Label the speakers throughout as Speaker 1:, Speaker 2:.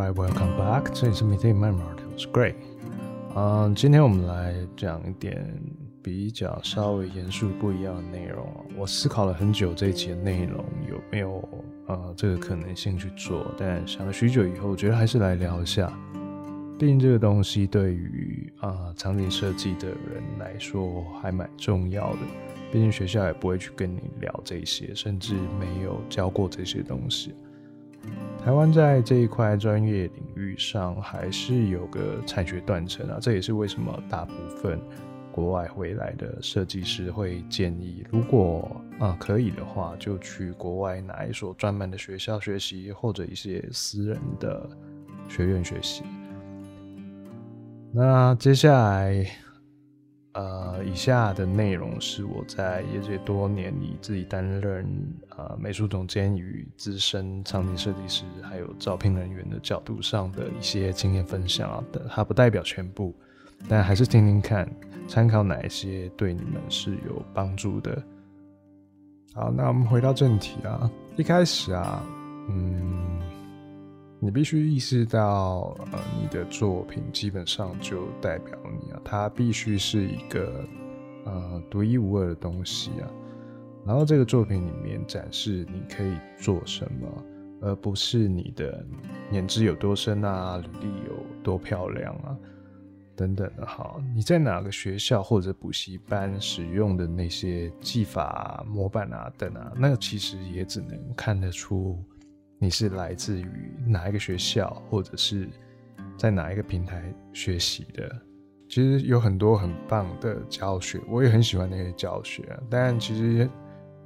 Speaker 1: Right, welcome back. 这里是 Meeting My Mart，我是 Gray。嗯，今天我们来讲一点比较稍微严肃不一样的内容。我思考了很久，这一期的内容有没有呃这个可能性去做？但想了许久以后，我觉得还是来聊一下。毕竟这个东西对于啊、场景设计的人来说还蛮重要的。毕竟学校也不会去跟你聊这些，甚至没有教过这些东西。台湾在这一块专业领域上还是有个产学断层啊，这也是为什么大部分国外回来的设计师会建议，如果啊可以的话，就去国外哪一所专门的学校学习，或者一些私人的学院学习。那接下来。呃，以下的内容是我在业界多年里自己担任呃美术总监与资深场景设计师，还有招聘人员的角度上的一些经验分享的，它不代表全部，但还是听听看，参考哪一些对你们是有帮助的。好，那我们回到正题啊，一开始啊，嗯。你必须意识到，呃，你的作品基本上就代表你啊，它必须是一个呃独一无二的东西啊。然后这个作品里面展示你可以做什么，而不是你的年资有多深啊，履历有多漂亮啊，等等的。好，你在哪个学校或者补习班使用的那些技法啊、模板啊等啊，那其实也只能看得出。你是来自于哪一个学校，或者是在哪一个平台学习的？其实有很多很棒的教学，我也很喜欢那些教学。但其实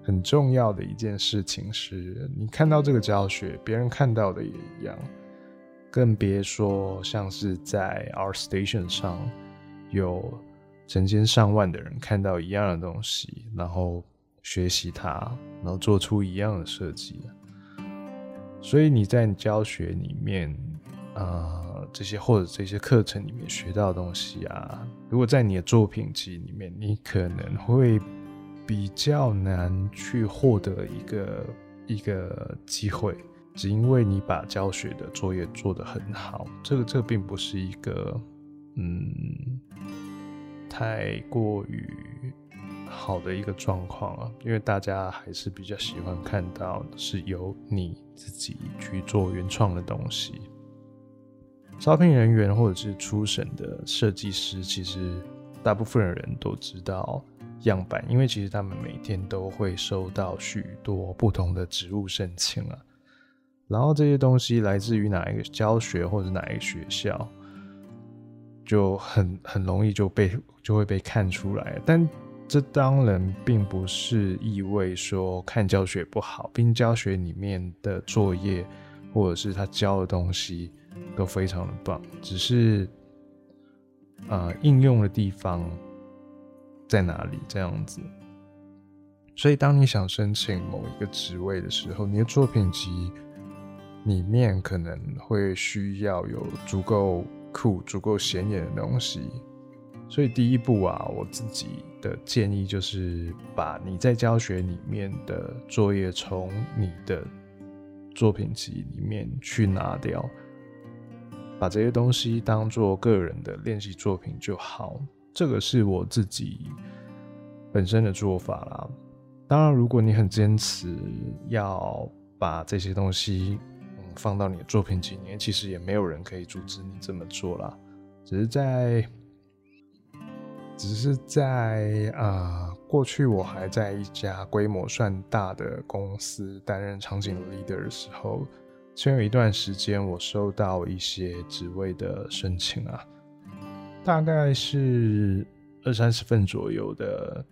Speaker 1: 很重要的一件事情是，你看到这个教学，别人看到的也一样，更别说像是在 R Station 上有成千上万的人看到一样的东西，然后学习它，然后做出一样的设计。所以你在你教学里面，啊、呃，这些或者这些课程里面学到的东西啊，如果在你的作品集里面，你可能会比较难去获得一个一个机会，只因为你把教学的作业做得很好。这个这个并不是一个，嗯，太过于。好的一个状况啊，因为大家还是比较喜欢看到是由你自己去做原创的东西。招聘人员或者是初审的设计师，其实大部分的人都知道样板，因为其实他们每天都会收到许多不同的职务申请啊。然后这些东西来自于哪一个教学或者哪一个学校，就很很容易就被就会被看出来，但。这当然并不是意味说看教学不好，并教学里面的作业或者是他教的东西都非常的棒，只是、呃、应用的地方在哪里这样子。所以当你想申请某一个职位的时候，你的作品集里面可能会需要有足够酷、足够显眼的东西。所以第一步啊，我自己的建议就是把你在教学里面的作业从你的作品集里面去拿掉，把这些东西当做个人的练习作品就好。这个是我自己本身的做法啦。当然，如果你很坚持要把这些东西嗯放到你的作品集里面，其实也没有人可以阻止你这么做啦。只是在。只是在啊、过去我还在一家规模算大的公司担任场景 leader 的时候，曾有一段时间我收到一些职位的申请啊，大概是二三十份左右的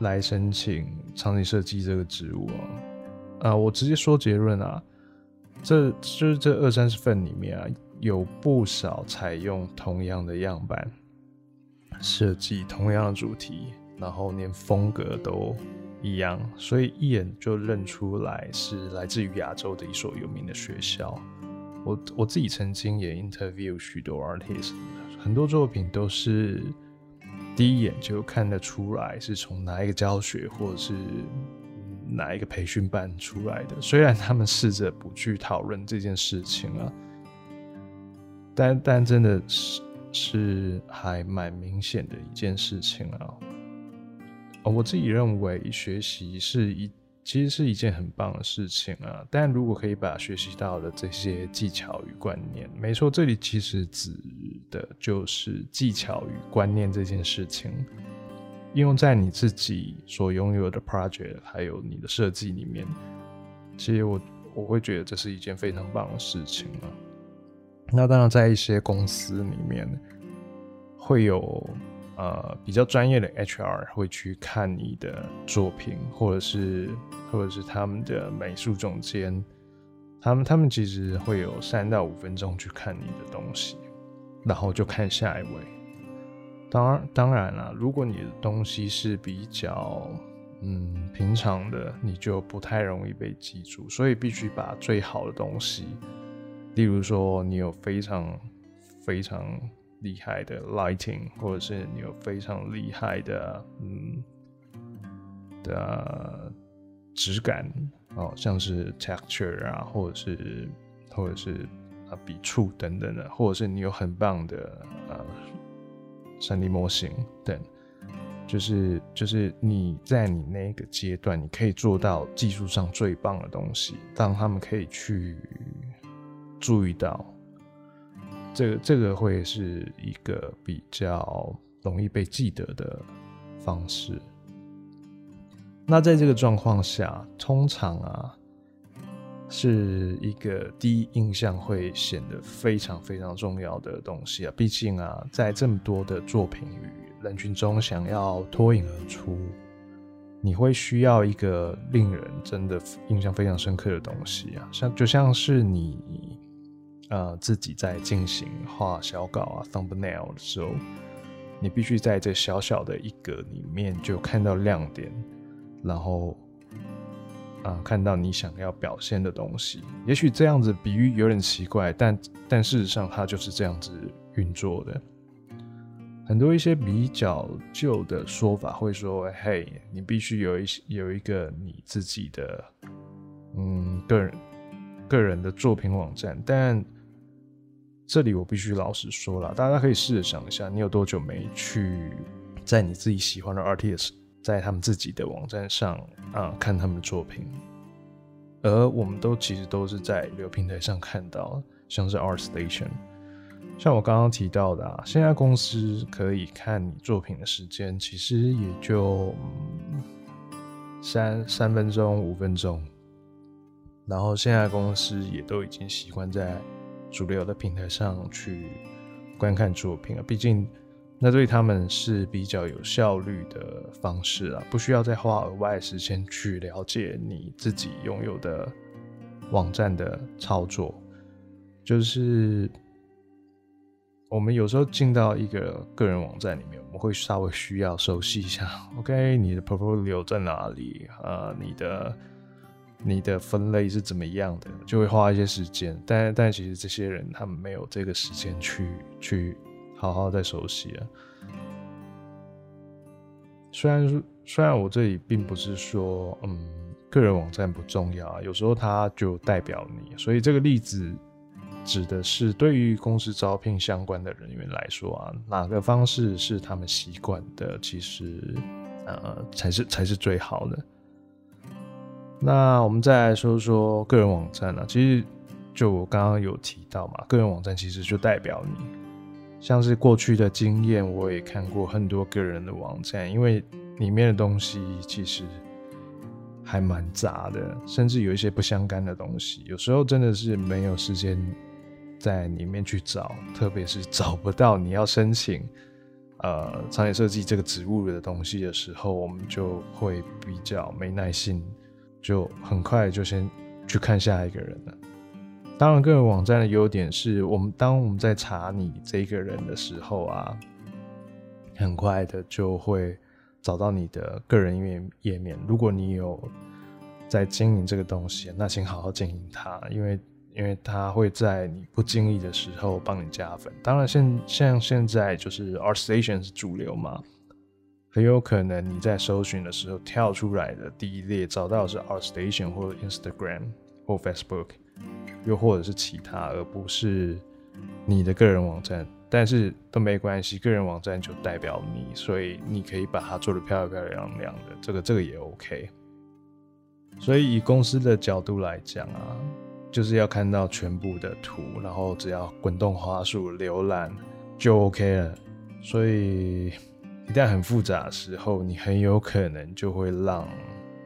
Speaker 1: 来申请场景设计这个职务啊。啊、我直接说结论啊，这就是这二三十份里面啊，有不少采用同样的样板。设计同样的主题，然后连风格都一样，所以一眼就认出来是来自于亚洲的一所有名的学校。我我自己曾经也 interview 许多 artist，很多作品都是第一眼就看得出来是从哪一个教学或者是哪一个培训班出来的。虽然他们试着不去讨论这件事情啊，但但真的是是还蛮明显的一件事情啊。我自己认为学习是一其实是一件很棒的事情啊。但如果可以把学习到的这些技巧与观念，没错，这里其实指的就是技巧与观念这件事情。应用在你自己所拥有的 project，还有你的设计里面，其实我我会觉得这是一件非常棒的事情啊。那当然，在一些公司里面，会有呃比较专业的 HR 会去看你的作品，或者是或者是他们的美术总监，他们他们其实会有三到五分钟去看你的东西，然后就看下一位。当然，当然了，如果你的东西是比较嗯平常的，你就不太容易被记住。所以必须把最好的东西，例如说你有非常非常厉害的 lighting，或者是你有非常厉害的嗯的质感哦，像是 texture 啊，或者是或者是啊笔触等等的，或者是你有很棒的呃。三 D 模型，等，就是就是你在你那个阶段，你可以做到技术上最棒的东西，让他们可以去注意到，这个这个会是一个比较容易被记得的方式。那在这个状况下，通常啊。是一个第一印象会显得非常非常重要的东西啊！毕竟啊，在这么多的作品与人群中，想要脱颖而出，你会需要一个令人真的印象非常深刻的东西啊！像就像是你呃自己在进行画小稿啊 thumbnail 的时候，你必须在这小小的一格里面就看到亮点，然后。啊，看到你想要表现的东西，也许这样子比喻有点奇怪，但但事实上它就是这样子运作的。很多一些比较旧的说法会说：“嘿，你必须有一有一个你自己的嗯个人个人的作品网站。”但这里我必须老实说了，大家可以试着想一下，你有多久没去在你自己喜欢的 artist 在他们自己的网站上啊，看他们的作品，而我们都其实都是在旅游平台上看到，像是 ArtStation，像我刚刚提到的啊，现在公司可以看你作品的时间，其实也就三三分钟、五分钟，然后现在公司也都已经习惯在主流的平台上去观看作品啊，毕竟。那对他们是比较有效率的方式啊，不需要再花额外的时间去了解你自己拥有的网站的操作。就是我们有时候进到一个个人网站里面，我们会稍微需要熟悉一下。OK，你的 portfolio 在哪里？啊，你的你的分类是怎么样的？就会花一些时间。但但其实这些人他们没有这个时间去去。好好再熟悉啊！虽然虽然我这里并不是说，嗯，个人网站不重要啊，有时候它就代表你，所以这个例子指的是对于公司招聘相关的人员来说啊，哪个方式是他们习惯的，其实呃才是才是最好的。那我们再来说说个人网站啊，其实就我刚刚有提到嘛，个人网站其实就代表你。像是过去的经验，我也看过很多个人的网站，因为里面的东西其实还蛮杂的，甚至有一些不相干的东西，有时候真的是没有时间在里面去找，特别是找不到你要申请呃场景设计这个职务的东西的时候，我们就会比较没耐心，就很快就先去看下一个人了。当然，个人网站的优点是我们当我们在查你这个人的时候啊，很快的就会找到你的个人页页面。如果你有在经营这个东西，那请好好经营它，因为因为它会在你不经意的时候帮你加分。当然，现像现在就是 r Station 是主流嘛，很有可能你在搜寻的时候跳出来的第一列找到的是 ArtStation 或 Instagram 或 Facebook。又或者是其他，而不是你的个人网站，但是都没关系，个人网站就代表你，所以你可以把它做得漂漂亮亮的，这个这个也 OK。所以以公司的角度来讲啊，就是要看到全部的图，然后只要滚动滑鼠浏览就 OK 了。所以一旦很复杂的时候，你很有可能就会让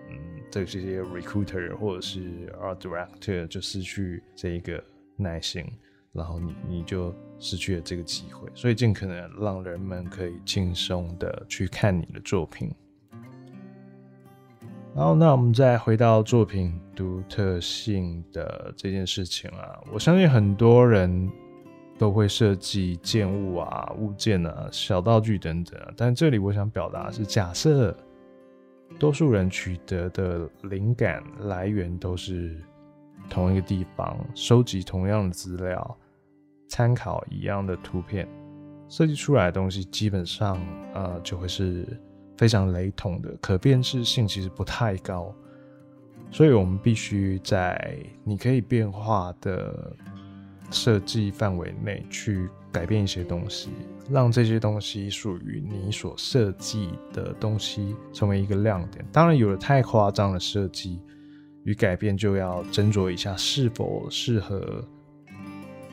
Speaker 1: 嗯这些 recruiter 或者是 art director 就失去这一个耐心，然后你你就失去了这个机会。所以尽可能让人们可以轻松的去看你的作品。然后，那我们再回到作品独特性的这件事情啊，我相信很多人都会设计建物啊、物件啊、小道具等等。但这里我想表达是，假设多数人取得的灵感来源都是同一个地方，收集同样的资料，参考一样的图片，设计出来的东西基本上呃就会是。非常雷同的，可辨识性其实不太高，所以我们必须在你可以变化的设计范围内去改变一些东西，让这些东西属于你所设计的东西成为一个亮点。当然，有了太夸张的设计与改变，就要斟酌一下是否适合，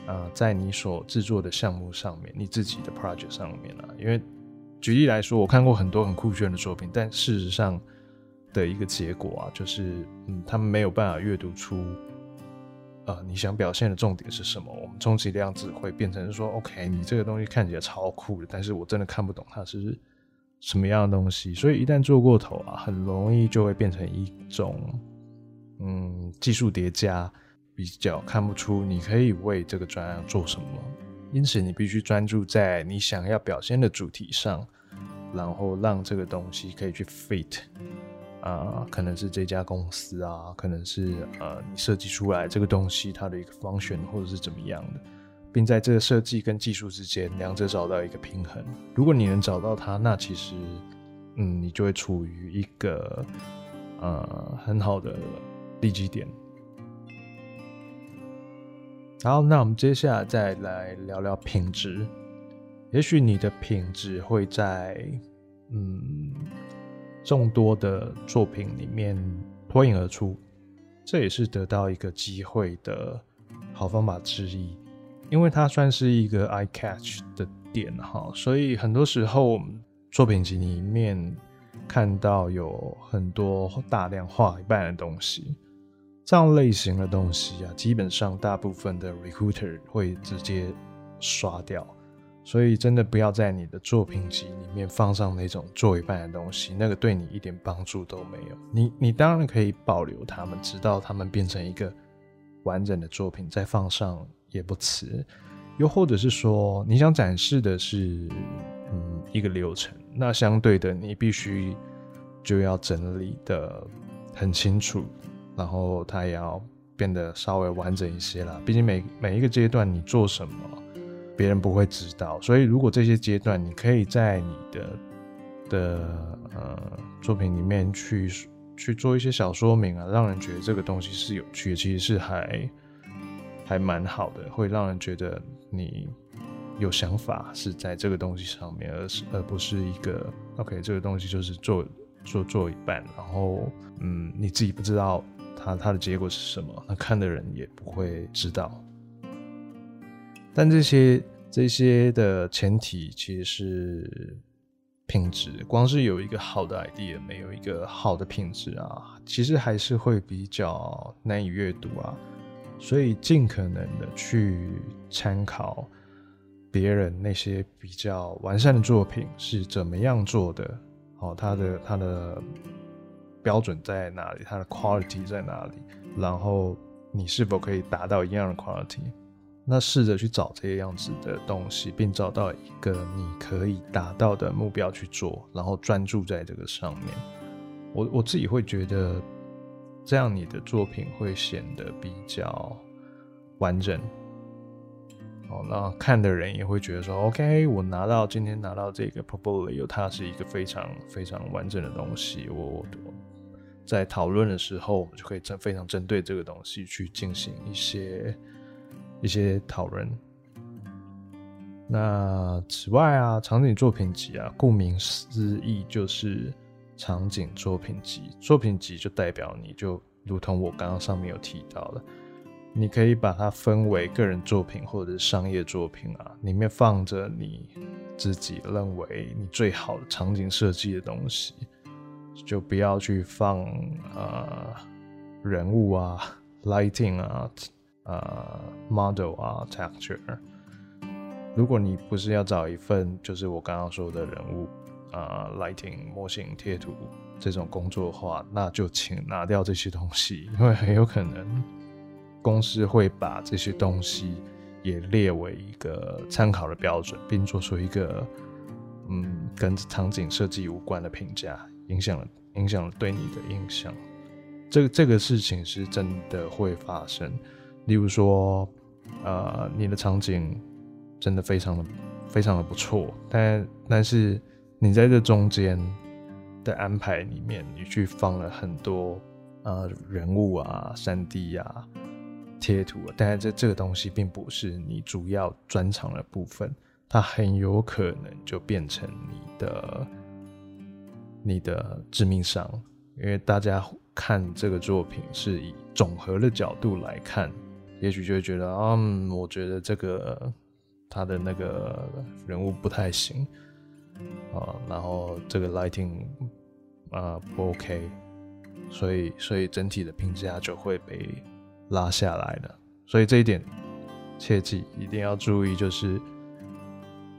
Speaker 1: 呃，在你所制作的项目上面，你自己的 project 上面啊，因为。举例来说，我看过很多很酷炫的作品，但事实上的一个结果啊，就是，嗯，他们没有办法阅读出，呃，你想表现的重点是什么。我们充其量只会变成说，OK，你这个东西看起来超酷的，但是我真的看不懂它是什么样的东西。所以一旦做过头啊，很容易就会变成一种，嗯，技术叠加，比较看不出你可以为这个专案做什么。因此，你必须专注在你想要表现的主题上，然后让这个东西可以去 fit、呃，可能是这家公司啊，可能是呃你设计出来这个东西它的一个方选或者是怎么样的，并在这个设计跟技术之间两者找到一个平衡。如果你能找到它，那其实嗯，你就会处于一个呃很好的利基点。好，那我们接下来再来聊聊品质。也许你的品质会在嗯众多的作品里面脱颖而出，这也是得到一个机会的好方法之一，因为它算是一个 eye catch 的点哈，所以很多时候作品集里面看到有很多大量画一半的东西。这样类型的东西啊，基本上大部分的 recruiter 会直接刷掉，所以真的不要在你的作品集里面放上那种做一半的东西，那个对你一点帮助都没有。你你当然可以保留它们，直到它们变成一个完整的作品再放上也不迟。又或者是说，你想展示的是嗯一个流程，那相对的你必须就要整理的很清楚。然后它也要变得稍微完整一些啦，毕竟每每一个阶段你做什么，别人不会知道。所以如果这些阶段你可以在你的的呃作品里面去去做一些小说明啊，让人觉得这个东西是有趣的，其实是还还蛮好的，会让人觉得你有想法是在这个东西上面，而是而不是一个 OK 这个东西就是做做做一半，然后嗯你自己不知道。它它的结果是什么？那看的人也不会知道。但这些这些的前提其实是品质。光是有一个好的 idea，没有一个好的品质啊，其实还是会比较难以阅读啊。所以尽可能的去参考别人那些比较完善的作品是怎么样做的。哦，他的他的。标准在哪里？它的 quality 在哪里？然后你是否可以达到一样的 quality？那试着去找这些样子的东西，并找到一个你可以达到的目标去做，然后专注在这个上面。我我自己会觉得，这样你的作品会显得比较完整。哦，那看的人也会觉得说，OK，我拿到今天拿到这个 portfolio，它是一个非常非常完整的东西。我我。在讨论的时候，我们就可以针非常针对这个东西去进行一些一些讨论。那此外啊，场景作品集啊，顾名思义就是场景作品集。作品集就代表你就如同我刚刚上面有提到的，你可以把它分为个人作品或者是商业作品啊，里面放着你自己认为你最好的场景设计的东西，就不要去放呃人物啊、lighting 啊。呃，model 啊，texture。如果你不是要找一份就是我刚刚说的人物啊、呃、lighting 模型贴图这种工作的话，那就请拿掉这些东西，因为很有可能公司会把这些东西也列为一个参考的标准，并做出一个嗯跟场景设计无关的评价，影响了影响了对你的印象。这个这个事情是真的会发生。例如说，呃，你的场景真的非常的非常的不错，但但是你在这中间的安排里面，你去放了很多呃人物啊、3D 啊、贴图啊，但是这这个东西并不是你主要专长的部分，它很有可能就变成你的你的致命伤，因为大家看这个作品是以总和的角度来看。也许就会觉得，嗯，我觉得这个他的那个人物不太行啊，然后这个 lighting 啊不 OK，所以所以整体的评价就会被拉下来了。所以这一点切记一定要注意，就是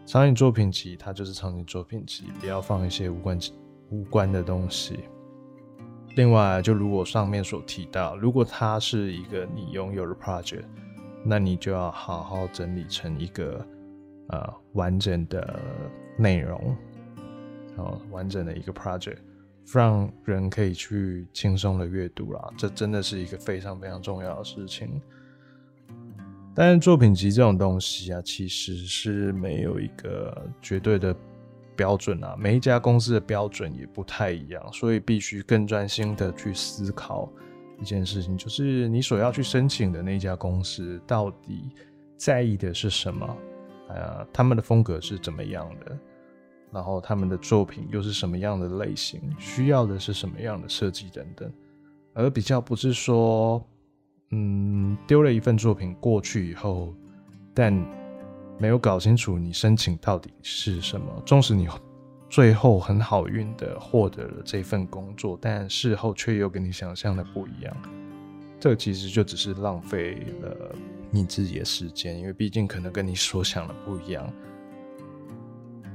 Speaker 1: 场景作品集它就是场景作品集，不要放一些无关无关的东西。另外，就如果上面所提到，如果它是一个你拥有的 project，那你就要好好整理成一个呃完整的内容，哦，完整的一个 project，让人可以去轻松的阅读啦。这真的是一个非常非常重要的事情。但是作品集这种东西啊，其实是没有一个绝对的。标准啊，每一家公司的标准也不太一样，所以必须更专心的去思考一件事情，就是你所要去申请的那家公司到底在意的是什么？呃，他们的风格是怎么样的？然后他们的作品又是什么样的类型？需要的是什么样的设计等等，而比较不是说，嗯，丢了一份作品过去以后，但。没有搞清楚你申请到底是什么，纵使你最后很好运的获得了这份工作，但事后却又跟你想象的不一样，这其实就只是浪费了你自己的时间，因为毕竟可能跟你所想的不一样，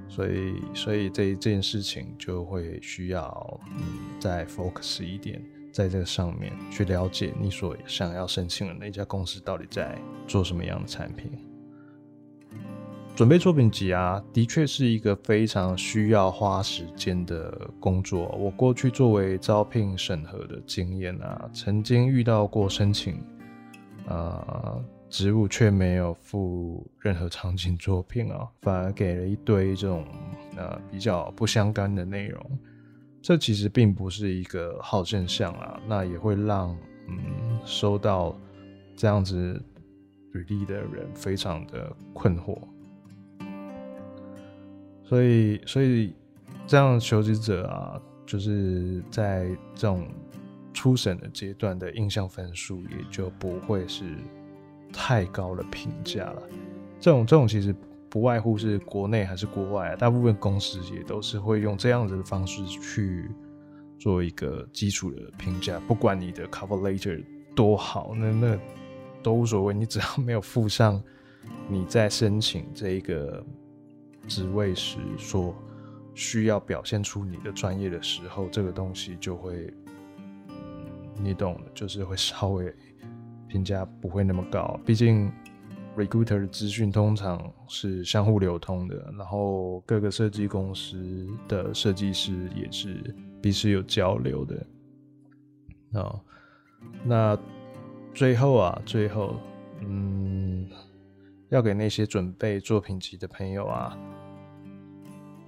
Speaker 1: 所以所以这这件事情就会需要嗯再 focus 一点在这个上面，去了解你所想要申请的那家公司到底在做什么样的产品。准备作品集啊，的确是一个非常需要花时间的工作。我过去作为招聘审核的经验啊，曾经遇到过申请呃职务却没有附任何场景作品啊，反而给了一堆这种呃比较不相干的内容。这其实并不是一个好现象啊，那也会让嗯收到这样子履历的人非常的困惑。所以，所以这样求职者啊，就是在这种初审的阶段的印象分数也就不会是太高的评价了。这种这种其实不外乎是国内还是国外啊，大部分公司也都是会用这样子的方式去做一个基础的评价。不管你的 cover letter 多好，那那都无所谓，你只要没有附上你在申请这一个。职位时所需要表现出你的专业的时候，这个东西就会，你懂的，就是会稍微评价不会那么高。毕竟 recruiter 的资讯通常是相互流通的，然后各个设计公司的设计师也是彼此有交流的。啊，那最后啊，最后，嗯。要给那些准备作品集的朋友啊，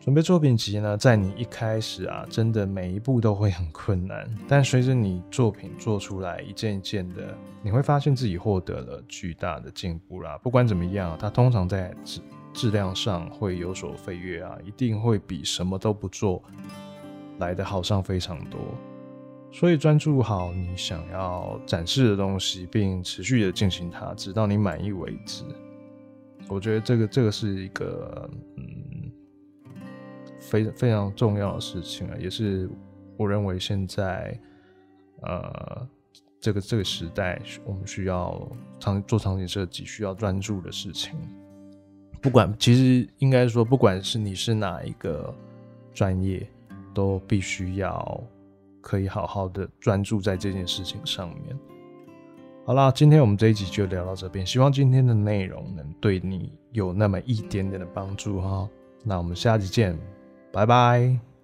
Speaker 1: 准备作品集呢，在你一开始啊，真的每一步都会很困难。但随着你作品做出来一件一件的，你会发现自己获得了巨大的进步啦。不管怎么样，它通常在质质量上会有所飞跃啊，一定会比什么都不做来的好上非常多。所以专注好你想要展示的东西，并持续的进行它，直到你满意为止。我觉得这个这个是一个嗯，非非常重要的事情啊，也是我认为现在呃这个这个时代我们需要场做场景设计需要专注的事情。不管其实应该说，不管是你是哪一个专业，都必须要可以好好的专注在这件事情上面。好啦，今天我们这一集就聊到这边，希望今天的内容能对你有那么一点点的帮助哈。那我们下集见，拜拜。